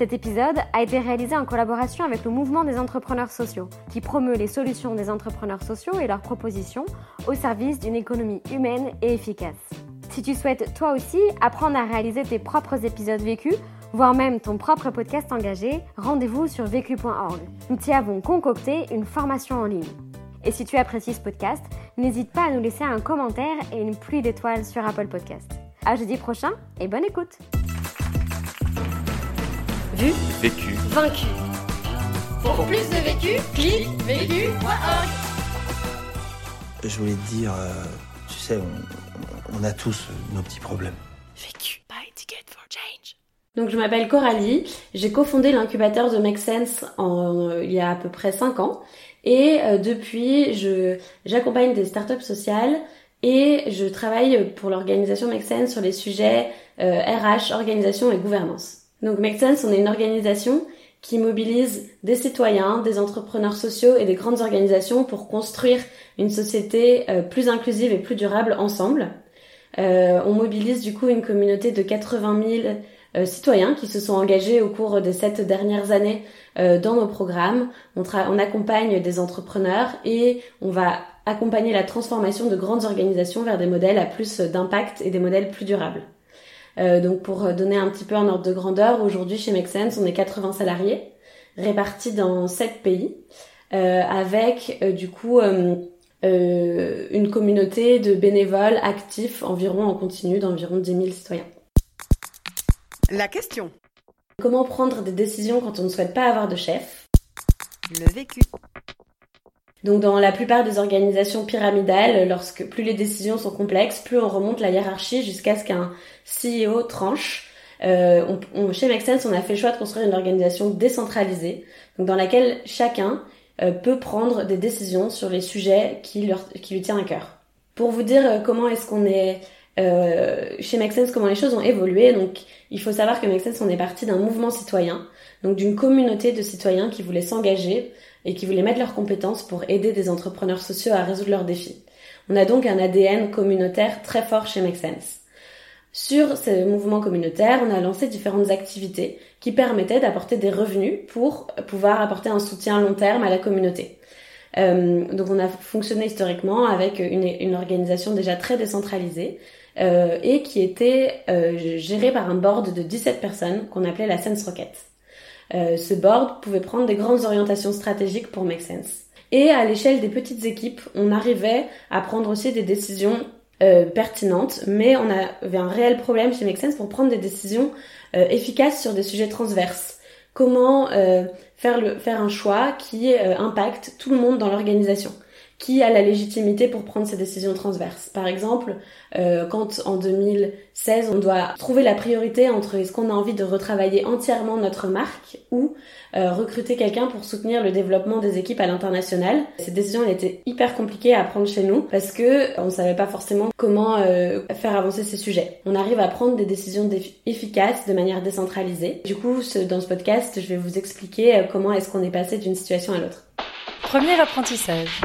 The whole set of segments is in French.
Cet épisode a été réalisé en collaboration avec le mouvement des entrepreneurs sociaux, qui promeut les solutions des entrepreneurs sociaux et leurs propositions au service d'une économie humaine et efficace. Si tu souhaites toi aussi apprendre à réaliser tes propres épisodes vécus, voire même ton propre podcast engagé, rendez-vous sur vécu.org. Nous t'y avons concocté une formation en ligne. Et si tu apprécies ce podcast, n'hésite pas à nous laisser un commentaire et une pluie d'étoiles sur Apple Podcast. À jeudi prochain et bonne écoute! Vu, vécu, vaincu. Pour plus de vécu, clique vécu.org. Je voulais te dire, euh, tu sais, on, a tous nos petits problèmes. Vécu, buy ticket for change. Donc je m'appelle Coralie, j'ai cofondé l'incubateur de Make Sense en, il y a à peu près 5 ans et euh, depuis je j'accompagne des startups sociales et je travaille pour l'organisation Make Sense sur les sujets RH, euh, organisation et gouvernance. Donc Make Sense, on est une organisation qui mobilise des citoyens, des entrepreneurs sociaux et des grandes organisations pour construire une société euh, plus inclusive et plus durable ensemble. Euh, on mobilise du coup une communauté de 80 000 euh, citoyens qui se sont engagés au cours des sept dernières années dans nos programmes. On, on accompagne des entrepreneurs et on va accompagner la transformation de grandes organisations vers des modèles à plus d'impact et des modèles plus durables. Euh, donc pour donner un petit peu un ordre de grandeur, aujourd'hui chez Make Sense, on est 80 salariés répartis dans 7 pays euh, avec euh, du coup une communauté de bénévoles actifs environ en continu d'environ 10 000 citoyens. La question. Comment prendre des décisions quand on ne souhaite pas avoir de chef? Le vécu. Donc dans la plupart des organisations pyramidales, lorsque plus les décisions sont complexes, plus on remonte la hiérarchie jusqu'à ce qu'un CEO tranche. Euh, chez Make Sense, on a fait le choix de construire une organisation décentralisée, dans laquelle chacun euh, peut prendre des décisions sur les sujets qui, lui tient à cœur. Pour vous dire euh, comment est-ce qu'on est, euh, chez Make Sense, comment les choses ont évolué, donc il faut savoir que Make Sense, on est parti d'un mouvement citoyen, donc d'une communauté de citoyens qui voulaient s'engager et qui voulaient mettre leurs compétences pour aider des entrepreneurs sociaux à résoudre leurs défis. On a donc un ADN communautaire très fort chez Make Sense. Sur ce mouvement communautaire, on a lancé différentes activités qui permettaient d'apporter des revenus pour pouvoir apporter un soutien long terme à la communauté. Euh, donc on a fonctionné historiquement avec une, une organisation déjà très décentralisée euh, et qui était euh, gérée par un board de 17 personnes qu'on appelait la Sense Rocket. Euh, ce board pouvait prendre des grandes orientations stratégiques pour Make Sense. Et à l'échelle des petites équipes, on arrivait à prendre aussi des décisions euh, pertinentes, mais on avait un réel problème chez Make Sense pour prendre des décisions euh, efficaces sur des sujets transverses. Comment faire, le, faire un choix qui impacte tout le monde dans l'organisation qui a la légitimité pour prendre ces décisions transverses. Par exemple, euh, quand en 2016 on doit trouver la priorité entre est-ce qu'on a envie de retravailler entièrement notre marque ou euh, recruter quelqu'un pour soutenir le développement des équipes à l'international. Cette décision elle était hyper compliquée à prendre chez nous parce que on savait pas forcément comment euh, faire avancer ces sujets. On arrive à prendre des décisions efficaces de manière décentralisée. Du coup, dans ce podcast, je vais vous expliquer euh, comment est-ce qu'on est passé d'une situation à l'autre. Premier apprentissage.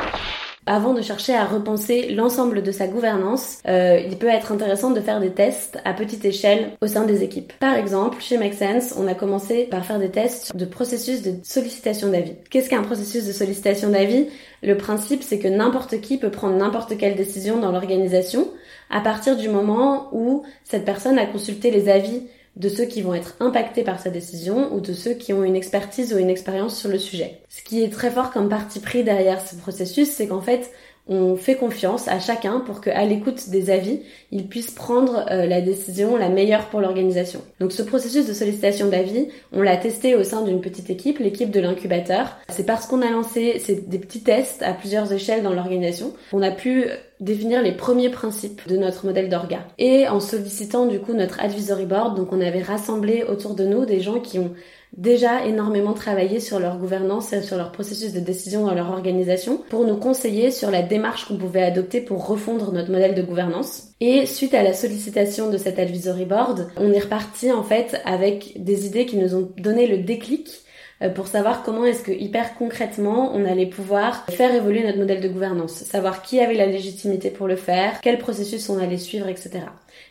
Avant de chercher à repenser l'ensemble de sa gouvernance, euh, il peut être intéressant de faire des tests à petite échelle au sein des équipes. Par exemple, chez Make on a commencé par faire des tests de processus de sollicitation d'avis. Qu'est-ce qu'un processus de sollicitation d'avis? Le principe, c'est que n'importe qui peut prendre n'importe quelle décision dans l'organisation à partir du moment où cette personne a consulté les avis de ceux qui vont être impactés par sa décision ou de ceux qui ont une expertise ou une expérience sur le sujet. Ce qui est très fort comme parti pris derrière ce processus, c'est qu'en fait, on fait confiance à chacun pour qu'à l'écoute des avis, il puisse prendre euh, la décision la meilleure pour l'organisation. Donc ce processus de sollicitation d'avis, on l'a testé au sein d'une petite équipe, l'équipe de l'incubateur. C'est parce qu'on a lancé des petits tests à plusieurs échelles dans l'organisation qu'on a pu définir les premiers principes de notre modèle d'orga. Et en sollicitant du coup notre advisory board, donc on avait rassemblé autour de nous des gens qui ont déjà énormément travaillé sur leur gouvernance sur leur processus de décision dans leur organisation pour nous conseiller sur la démarche qu'on pouvait adopter pour refondre notre modèle de gouvernance. Et suite à la sollicitation de cet advisory board, on est reparti en fait avec des idées qui nous ont donné le déclic pour savoir comment est-ce que hyper concrètement on allait pouvoir faire évoluer notre modèle de gouvernance, savoir qui avait la légitimité pour le faire, quel processus on allait suivre, etc.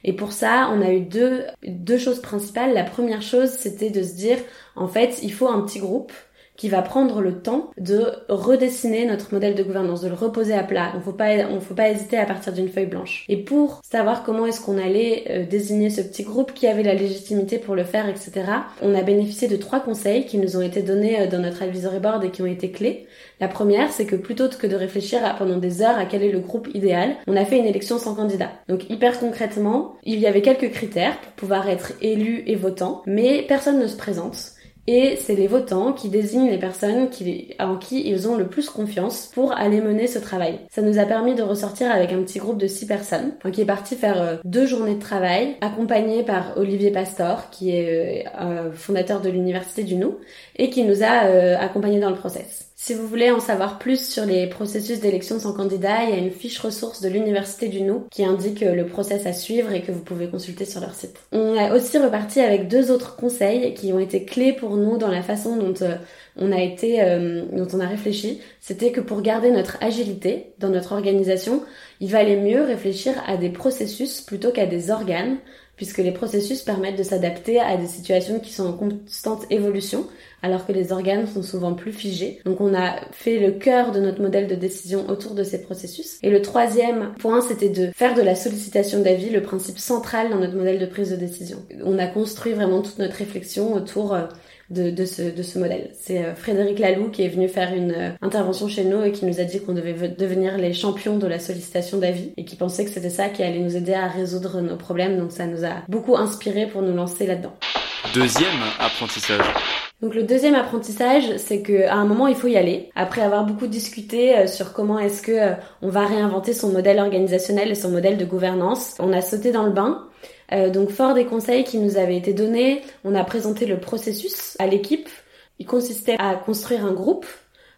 Et pour ça, on a eu deux, deux choses principales. La première chose, c'était de se dire, en fait, il faut un petit groupe qui va prendre le temps de redessiner notre modèle de gouvernance, de le reposer à plat. On faut pas, on faut pas hésiter à partir d'une feuille blanche. Et pour savoir comment est-ce qu'on allait euh, désigner ce petit groupe, qui avait la légitimité pour le faire, etc., on a bénéficié de trois conseils qui nous ont été donnés euh, dans notre advisory board et qui ont été clés. La première, c'est que plutôt que de réfléchir pendant des heures à quel est le groupe idéal, on a fait une élection sans candidat. Donc hyper concrètement, il y avait quelques critères pour pouvoir être élu et votant, mais personne ne se présente. Et c'est les votants qui désignent les personnes en qui ils ont le plus confiance pour aller mener ce travail. Ça nous a permis de ressortir avec un petit groupe de six personnes, qui est parti faire euh, deux journées de travail, accompagné par Olivier Pastor, qui est euh, fondateur de l'Université du Nou, et qui nous a euh, accompagnés dans le process. Si vous voulez en savoir plus sur les processus d'élection sans candidat, il y a une fiche ressource de l'Université du Nou qui indique le process à suivre et que vous pouvez consulter sur leur site. On a aussi reparti avec deux autres conseils qui ont été clés pour nous dans la façon dont euh, on a été, euh, dont on a réfléchi. C'était que pour garder notre agilité dans notre organisation, il valait mieux réfléchir à des processus plutôt qu'à des organes puisque les processus permettent de s'adapter à des situations qui sont en constante évolution, alors que les organes sont souvent plus figés. Donc on a fait le cœur de notre modèle de décision autour de ces processus. Et le troisième point, c'était de faire de la sollicitation d'avis le principe central dans notre modèle de prise de décision. On a construit vraiment toute notre réflexion autour euh, de, de, ce, de ce modèle. C'est euh, Frédéric Laloux qui est venu faire une euh, intervention chez nous et qui nous a dit qu'on devait devenir les champions de la sollicitation d'avis et qui pensait que c'était ça qui allait nous aider à résoudre nos problèmes. Donc ça nous a beaucoup inspiré pour nous lancer là-dedans. Deuxième apprentissage. Donc le deuxième apprentissage, c'est que à un moment il faut y aller. Après avoir beaucoup discuté euh, sur comment est-ce que on va réinventer son modèle organisationnel et son modèle de gouvernance, on a sauté dans le bain euh, donc fort des conseils qui nous avaient été donnés, on a présenté le processus à l'équipe. Il consistait à construire un groupe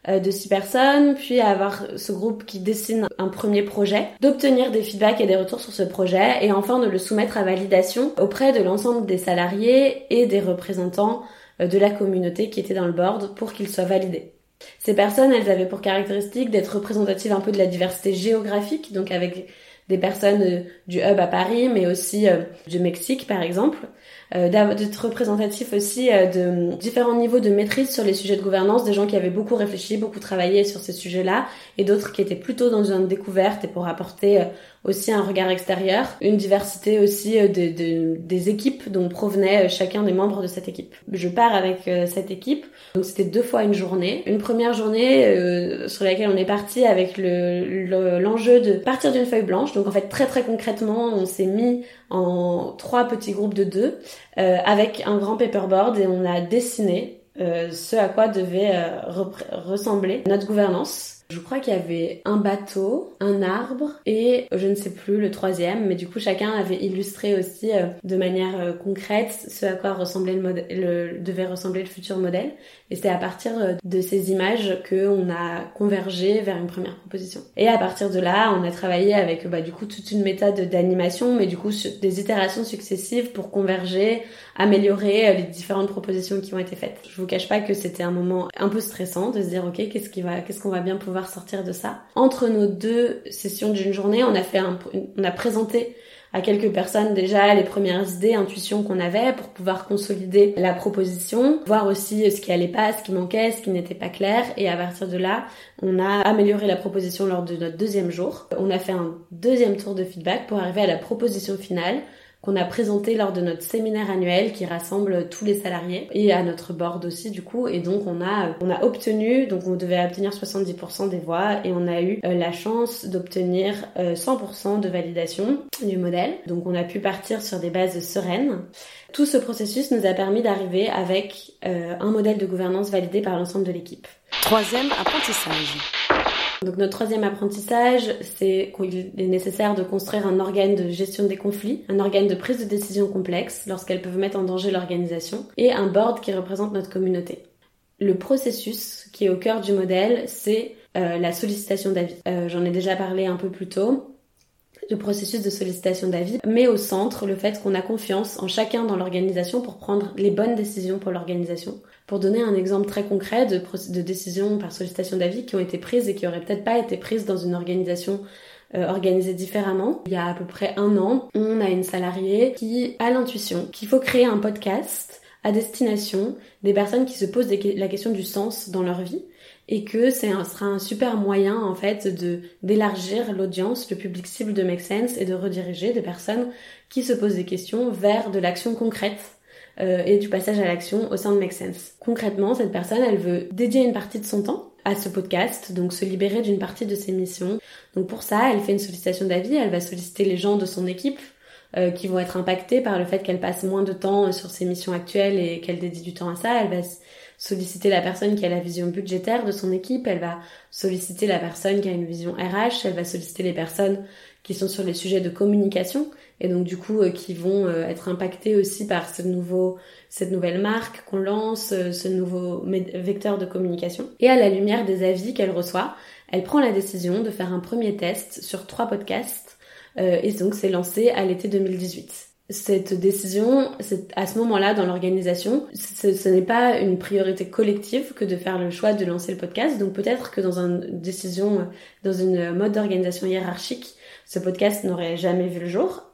euh, de six personnes, puis à avoir ce groupe qui dessine un premier projet, d'obtenir des feedbacks et des retours sur ce projet, et enfin de le soumettre à validation auprès de l'ensemble des salariés et des représentants euh, de la communauté qui étaient dans le board pour qu'il soit validé. Ces personnes, elles avaient pour caractéristique d'être représentatives un peu de la diversité géographique, donc avec des personnes euh, du hub à Paris, mais aussi euh, du Mexique par exemple, euh, d'être représentatif aussi de différents niveaux de maîtrise sur les sujets de gouvernance, des gens qui avaient beaucoup réfléchi, beaucoup travaillé sur ces sujets-là, et d'autres qui étaient plutôt dans une découverte et pour apporter aussi un regard extérieur, une diversité aussi de, des équipes dont provenaient chacun des membres de cette équipe. Je pars avec cette équipe, donc c'était deux fois une journée. Une première journée sur laquelle on est parti avec l'enjeu de partir d'une feuille blanche, donc en fait très très concrètement, on s'est mis en trois petits groupes de deux euh, avec un grand paperboard et on a dessiné euh, ce à quoi devait euh, ressembler notre gouvernance je crois qu'il y avait un bateau, un arbre et je ne sais plus le troisième, mais du coup chacun avait illustré aussi euh, de manière euh, concrète ce à quoi ressemblait le, le devait ressembler le futur modèle. Et c'est à partir euh, de ces images que on a convergé vers une première proposition. Et à partir de là, on a travaillé avec bah, du coup toute une méthode d'animation, mais du coup des itérations successives pour converger, améliorer les différentes propositions qui ont été faites. Je vous cache pas que c'était un moment un peu stressant de se dire ok qu'est-ce qui va, qu'est-ce qu'on va bien pouvoir sortir de ça? Entre nos deux sessions d'une journée, on a fait un, on a présenté à quelques personnes déjà les premières idées, intuitions qu'on avait pour pouvoir consolider la proposition, voir aussi ce qui allait pas, ce qui manquait, ce qui n'était pas clair et à partir de là, on a amélioré la proposition lors de notre deuxième jour. On a fait un deuxième tour de feedback pour arriver à la proposition finale qu'on a présenté lors de notre séminaire annuel qui rassemble tous les salariés et à notre board aussi du coup. Et donc on a on a obtenu donc on devait obtenir 70% des voix et on a eu euh, la chance d'obtenir 100% euh, de validation du modèle. Donc on a pu partir sur des bases sereines. Tout ce processus nous a permis d'arriver avec euh, un modèle de gouvernance validé par l'ensemble de l'équipe. Troisième apprentissage Donc notre troisième apprentissage, c'est qu'il est nécessaire de construire un organe de gestion des conflits, un organe de prise de décision complexe lorsqu'elles peuvent mettre en danger l'organisation, et un board qui représente notre communauté. Le processus qui est au cœur du modèle, c'est euh, la sollicitation d'avis. Euh, j'en ai déjà parlé un peu plus tôt le processus de sollicitation d'avis met au centre le fait qu'on a confiance en chacun dans l'organisation pour prendre les bonnes décisions pour l'organisation. Pour donner un exemple très concret de, de décisions par sollicitation d'avis qui ont été prises et qui auraient peut-être pas été prises dans une organisation euh, organisée différemment. Il y a à peu près un an, on a une salariée qui a l'intuition qu'il faut créer un podcast à destination des personnes qui se posent la question du sens dans leur vie et que c'est sera un super moyen en fait de d'élargir l'audience, le public cible de Make Sense et de rediriger des personnes qui se posent des questions vers de l'action concrète euh, et du passage à l'action au sein de Make Sense. Concrètement, cette personne, elle veut dédier une partie de son temps à ce podcast, donc se libérer d'une partie de ses missions. Donc pour ça, elle fait une sollicitation d'avis, elle va solliciter les gens de son équipe euh, qui vont être impactés par le fait qu'elle passe moins de temps sur ses missions actuelles et qu'elle dédie du temps à ça. Elle va solliciter la personne qui a la vision budgétaire de son équipe, elle va solliciter la personne qui a une vision RH, elle va solliciter les personnes qui sont sur les sujets de communication et donc du coup euh, qui vont euh, être impactées aussi par ce nouveau cette nouvelle marque qu'on lance, euh, ce nouveau vecteur de communication. Et à la lumière des avis qu'elle reçoit, elle prend la décision de faire un premier test sur trois podcasts et donc c'est lancé à l'été 2018 cette décision, à ce moment-là dans l'organisation, ce, n'est pas une priorité collective que de faire le choix de lancer le podcast. Donc peut-être que dans une décision, dans une mode d'organisation hiérarchique, ce podcast n'aurait jamais vu le jour.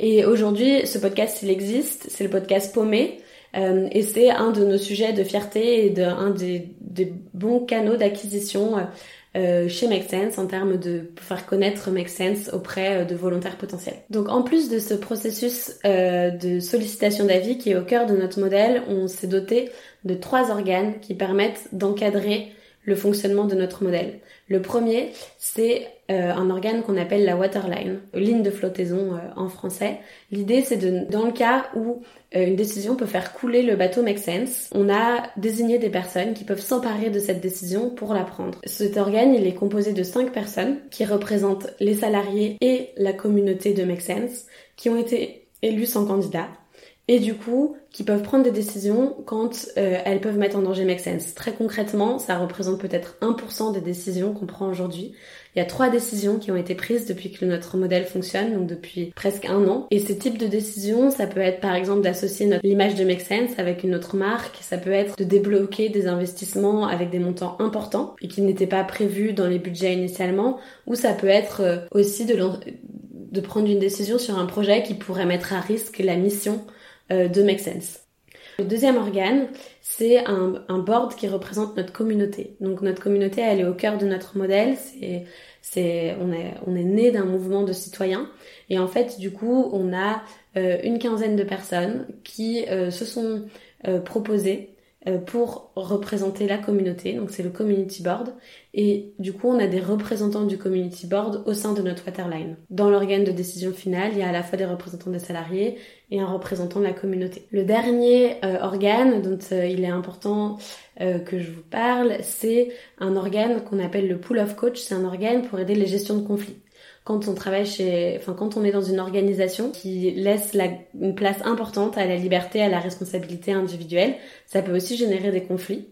Et aujourd'hui, ce podcast, il existe, c'est le podcast Paumé. Euh, et c'est un de nos sujets de fierté et de, un des, des bons canaux d'acquisition euh, euh, chez Make Sense en termes de faire connaître Make Sense auprès euh, de volontaires potentiels. Donc en plus de ce processus euh, de sollicitation d'avis qui est au cœur de notre modèle, on s'est doté de trois organes qui permettent d'encadrer le fonctionnement de notre modèle. Le premier, c'est euh, un organe qu'on appelle la waterline, ligne de flottaison euh, en français. L'idée, c'est de, dans le cas où euh, une décision peut faire couler le bateau Make Sense, on a désigné des personnes qui peuvent s'emparer de cette décision pour la prendre. Cet organe, il est composé de cinq personnes qui représentent les salariés et la communauté de Make Sense, qui ont été élus sans candidat et du coup qui peuvent prendre des décisions quand euh, elles peuvent mettre en danger Make Sense. Très concrètement, ça représente peut-être 1% des décisions qu'on prend aujourd'hui. Il y a trois décisions qui ont été prises depuis que notre modèle fonctionne, donc depuis presque un an. Et ces types de décisions, ça peut être par exemple d'associer l'image de Make Sense avec une autre marque, ça peut être de débloquer des investissements avec des montants importants et qui n'étaient pas prévus dans les budgets initialement, ou ça peut être euh, aussi de, prendre une décision sur un projet qui pourrait mettre à risque la mission de Make Sense. Le deuxième organe, c'est un, un, board qui représente notre communauté. Donc notre communauté, elle est au cœur de notre modèle. C'est, c'est, on est, on est né d'un mouvement de citoyens. Et en fait, du coup, on a euh, une quinzaine de personnes qui euh, se sont euh, proposées euh, pour représenter la communauté. Donc c'est le community board. Et du coup, on a des représentants du community board au sein de notre waterline. Dans l'organe de décision finale, il y a à la fois des représentants des salariés et un représentant de la communauté. Le dernier euh, organe dont euh, il est important que je vous parle, c'est un organe qu'on appelle le pool of coach. C'est un organe pour aider les gestions de conflits quand on travaille chez, enfin quand on est dans une organisation qui laisse la, une place importante à la liberté, à la responsabilité individuelle, ça peut aussi générer des conflits.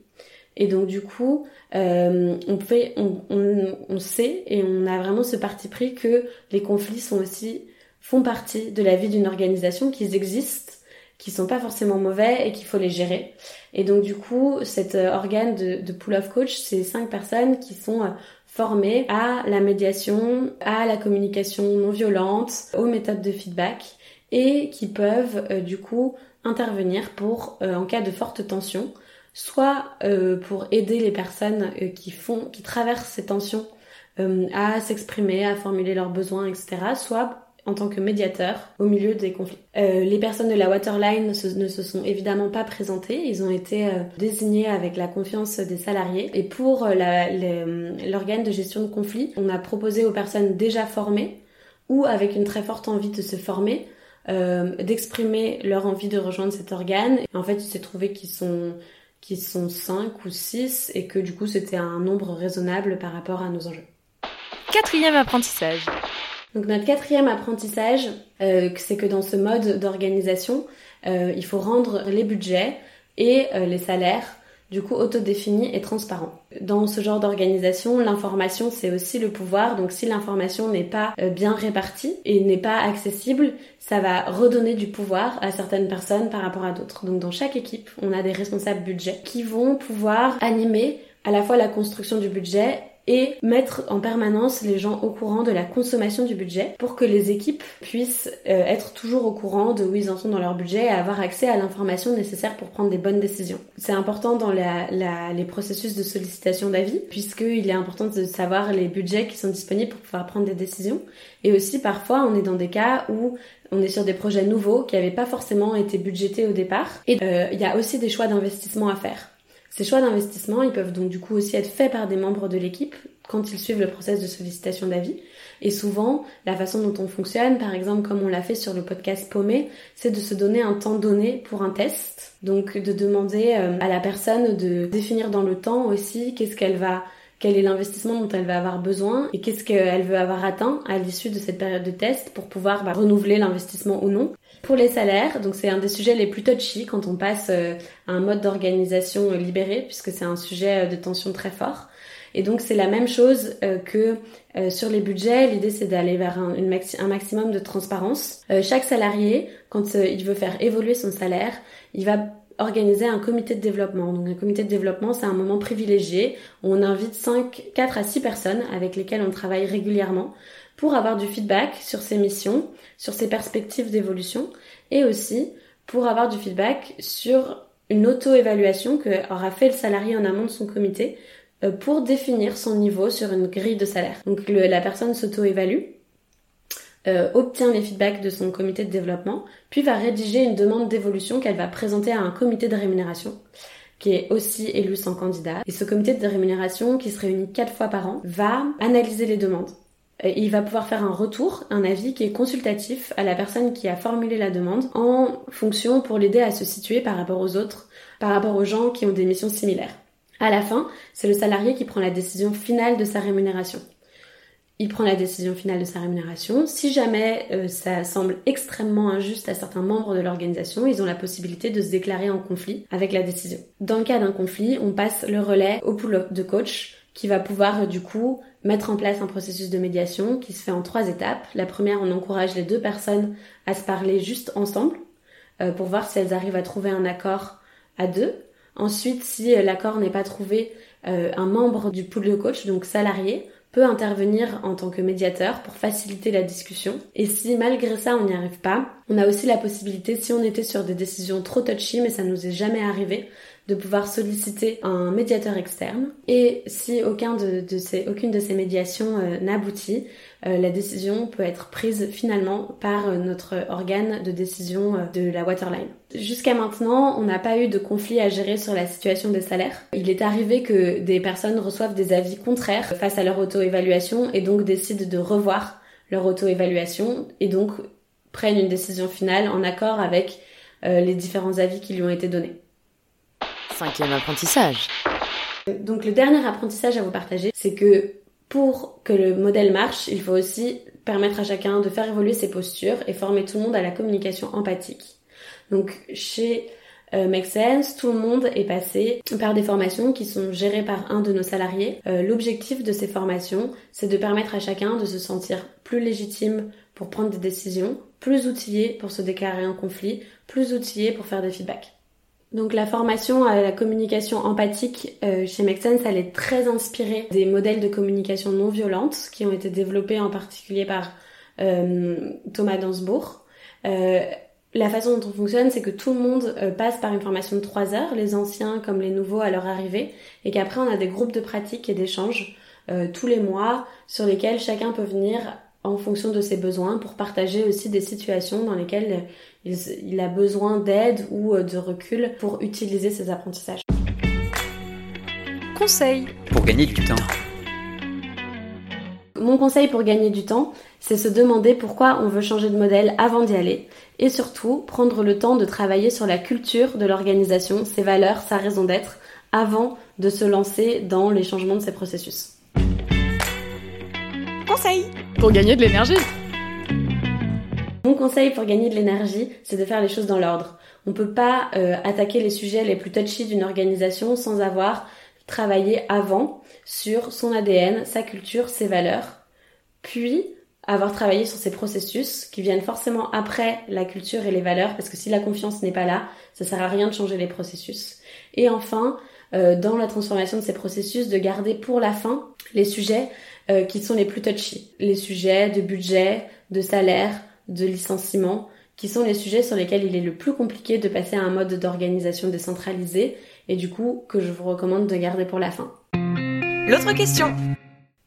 Et donc du coup, euh, on fait, on, on, on, sait et on a vraiment ce parti pris que les conflits sont aussi font partie de la vie d'une organisation, qu'ils existent, qui sont pas forcément mauvais et qu'il faut les gérer. Et donc du coup, cet euh, organe de, de pool of coach, c'est cinq personnes qui sont euh, formés à la médiation, à la communication non violente, aux méthodes de feedback et qui peuvent euh, du coup intervenir pour euh, en cas de forte tension, soit euh, pour aider les personnes qui font, qui traversent ces tensions à s'exprimer, à formuler leurs besoins, etc., soit en tant que médiateur au milieu des conflits. Euh, les personnes de la Waterline ne se, sont évidemment pas présentées, ils ont été euh, désignés avec la confiance des salariés. Et pour euh, l'organe de gestion de conflits, on a proposé aux personnes déjà formées ou avec une très forte envie de se former d'exprimer leur envie de rejoindre cet organe. en fait, il s'est trouvé qu'ils sont qui sont 5 ou 6 et que du coup c'était un nombre raisonnable par rapport à nos enjeux. Quatrième apprentissage. Donc notre quatrième apprentissage, euh, c'est que dans ce mode d'organisation, euh, il faut rendre les budgets et euh, les salaires du coup autodéfini et transparent. Dans ce genre d'organisation, l'information c'est aussi le pouvoir, donc si l'information n'est pas bien répartie et n'est pas accessible, ça va redonner du pouvoir à certaines personnes par rapport à d'autres. Donc dans chaque équipe, on a des responsables budget qui vont pouvoir animer à la fois la construction du budget et mettre en permanence les gens au courant de la consommation du budget pour que les équipes puissent euh, être toujours au courant de où ils en sont dans leur budget et avoir accès à l'information nécessaire pour prendre des bonnes décisions. C'est important dans les processus de sollicitation d'avis puisqu'il est important de savoir les budgets qui sont disponibles pour pouvoir prendre des décisions et aussi parfois on est dans des cas où on est sur des projets nouveaux qui n'avaient pas forcément été budgétés au départ et euh, il y a aussi des choix d'investissement à faire. Ces choix d'investissement, ils peuvent donc du coup aussi être faits par des membres de l'équipe quand ils suivent le process de sollicitation d'avis. Et souvent, la façon dont on fonctionne, par exemple comme on l'a fait sur le podcast Paumé, c'est de se donner un temps donné pour un test. Donc de demander euh, à la personne de définir dans le temps aussi qu'est-ce qu'elle va quel est l'investissement dont elle va avoir besoin et qu'est-ce qu'elle veut avoir atteint à l'issue de cette période de test pour pouvoir bah, renouveler l'investissement ou non. Pour les salaires, donc c'est un des sujets les plus touchy quand on passe euh, à un mode d'organisation euh, libéré puisque c'est un sujet euh, de tension très fort. Et donc c'est la même chose que sur les budgets. L'idée c'est d'aller vers un, maximum de transparence. chaque salarié, quand il veut faire évoluer son salaire, il va organiser un comité de développement. Donc un comité de développement, c'est un moment privilégié où on invite 5, 4 à 6 personnes avec lesquelles on travaille régulièrement pour avoir du feedback sur ses missions, sur ses perspectives d'évolution et aussi pour avoir du feedback sur une auto-évaluation que aura fait le salarié en amont de son comité euh, pour définir son niveau sur une grille de salaire. Donc la personne s'auto-évalue euh, obtient les feedbacks de son comité de développement, puis va rédiger une demande d'évolution qu'elle va présenter à un comité de rémunération qui est aussi élu sans candidat. Et ce comité de rémunération, qui se réunit quatre fois par an, va analyser les demandes. Et il va pouvoir faire un retour, un avis qui est consultatif à la personne qui a formulé la demande en fonction pour l'aider à se situer par rapport aux autres, par rapport aux gens qui ont des missions similaires. À la fin, c'est le salarié qui prend la décision finale de sa rémunération il prend la décision finale de sa rémunération. Si jamais euh, ça semble extrêmement injuste à certains membres de l'organisation, ils ont la possibilité de se déclarer en conflit avec la décision. Dans le cas d'un conflit, on passe le relais au pool de coach qui va pouvoir euh, du coup mettre en place un processus de médiation qui se fait en trois étapes. La première, on encourage les deux personnes à se parler juste ensemble euh, pour voir si elles arrivent à trouver un accord à deux. Ensuite, si l'accord n'est pas trouvé, un membre du pool de coach, donc salarié, peut intervenir en tant que médiateur pour faciliter la discussion. Et si malgré ça on n'y arrive pas, on a aussi la possibilité, si on était sur des décisions trop touchy, mais ça nous est jamais arrivé, de pouvoir solliciter un médiateur externe. Et si aucune de ces médiations euh, n'aboutit, euh, la décision peut être prise finalement par euh, notre organe de décision de la waterline. Jusqu'à maintenant, on n'a pas eu de conflit à gérer sur la situation des salaires. Il est arrivé que des personnes reçoivent des avis contraires face à leur auto-évaluation et donc décident de revoir leur auto-évaluation et donc prennent une décision finale en accord avec les différents avis qui lui ont été donnés. Cinquième apprentissage. Donc le dernier apprentissage à vous partager, c'est que pour que le modèle marche, il faut aussi permettre à chacun de faire évoluer ses postures et former tout le monde à la communication empathique. Donc chez euh, tout le monde est passé par des formations qui sont gérées par un de nos salariés. Euh, l'objectif de ces formations, c'est de permettre à chacun de se sentir plus légitime pour prendre des décisions, plus outillé pour se déclarer en conflit, plus outillé pour faire des feedbacks. Donc la formation à la communication empathique euh, chez Make elle est très inspirée des modèles de communication non violente qui ont été développés en particulier par euh, Thomas Dansbourg. Euh, la façon dont on fonctionne, c'est que tout le monde passe par une formation de trois heures, les anciens comme les nouveaux à leur arrivée, et qu'après on a des groupes de pratique et d'échanges tous les mois sur lesquels chacun peut venir en fonction de ses besoins pour partager aussi des situations dans lesquelles il, a besoin d'aide ou euh, de recul pour utiliser ses apprentissages. Conseil pour gagner du temps. Mon conseil pour gagner du temps, c'est se demander pourquoi on veut changer de modèle avant d'y aller et surtout prendre le temps de travailler sur la culture de l'organisation, ses valeurs, sa raison d'être avant de se lancer dans les changements de ces processus. Conseil pour gagner de l'énergie. Mon conseil pour gagner de l'énergie, c'est de faire les choses dans l'ordre. On ne peut pas euh, attaquer les sujets les plus touchy d'une organisation sans avoir travaillé avant sur son ADN, sa culture, ses valeurs, puis avoir travaillé sur ces processus qui viennent forcément après la culture et les valeurs, parce que si la confiance n'est pas là, ça sert à rien de changer les processus. Et enfin, euh, dans la transformation de ces processus, de garder pour la fin les sujets euh, qui sont les plus touchy, les sujets de budget, de salaire, de licenciement, qui sont les sujets sur lesquels il est le plus compliqué de passer à un mode d'organisation décentralisé et du coup que je vous recommande de garder pour la fin. L'autre question.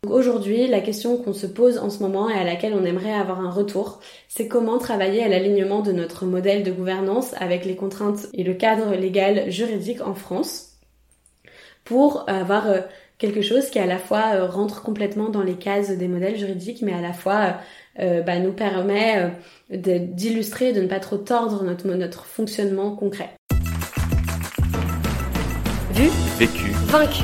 Aujourd'hui, la question qu'on se pose en ce moment et à laquelle on aimerait avoir un retour, c'est comment travailler à l'alignement de notre modèle de gouvernance avec les contraintes et le cadre légal juridique en France pour avoir euh, quelque chose qui à la fois euh, rentre complètement dans les cases des modèles juridiques, mais à la fois euh, bah, nous permet d'illustrer, de ne pas trop tordre notre, notre fonctionnement concret. Vu, vécu, vaincu.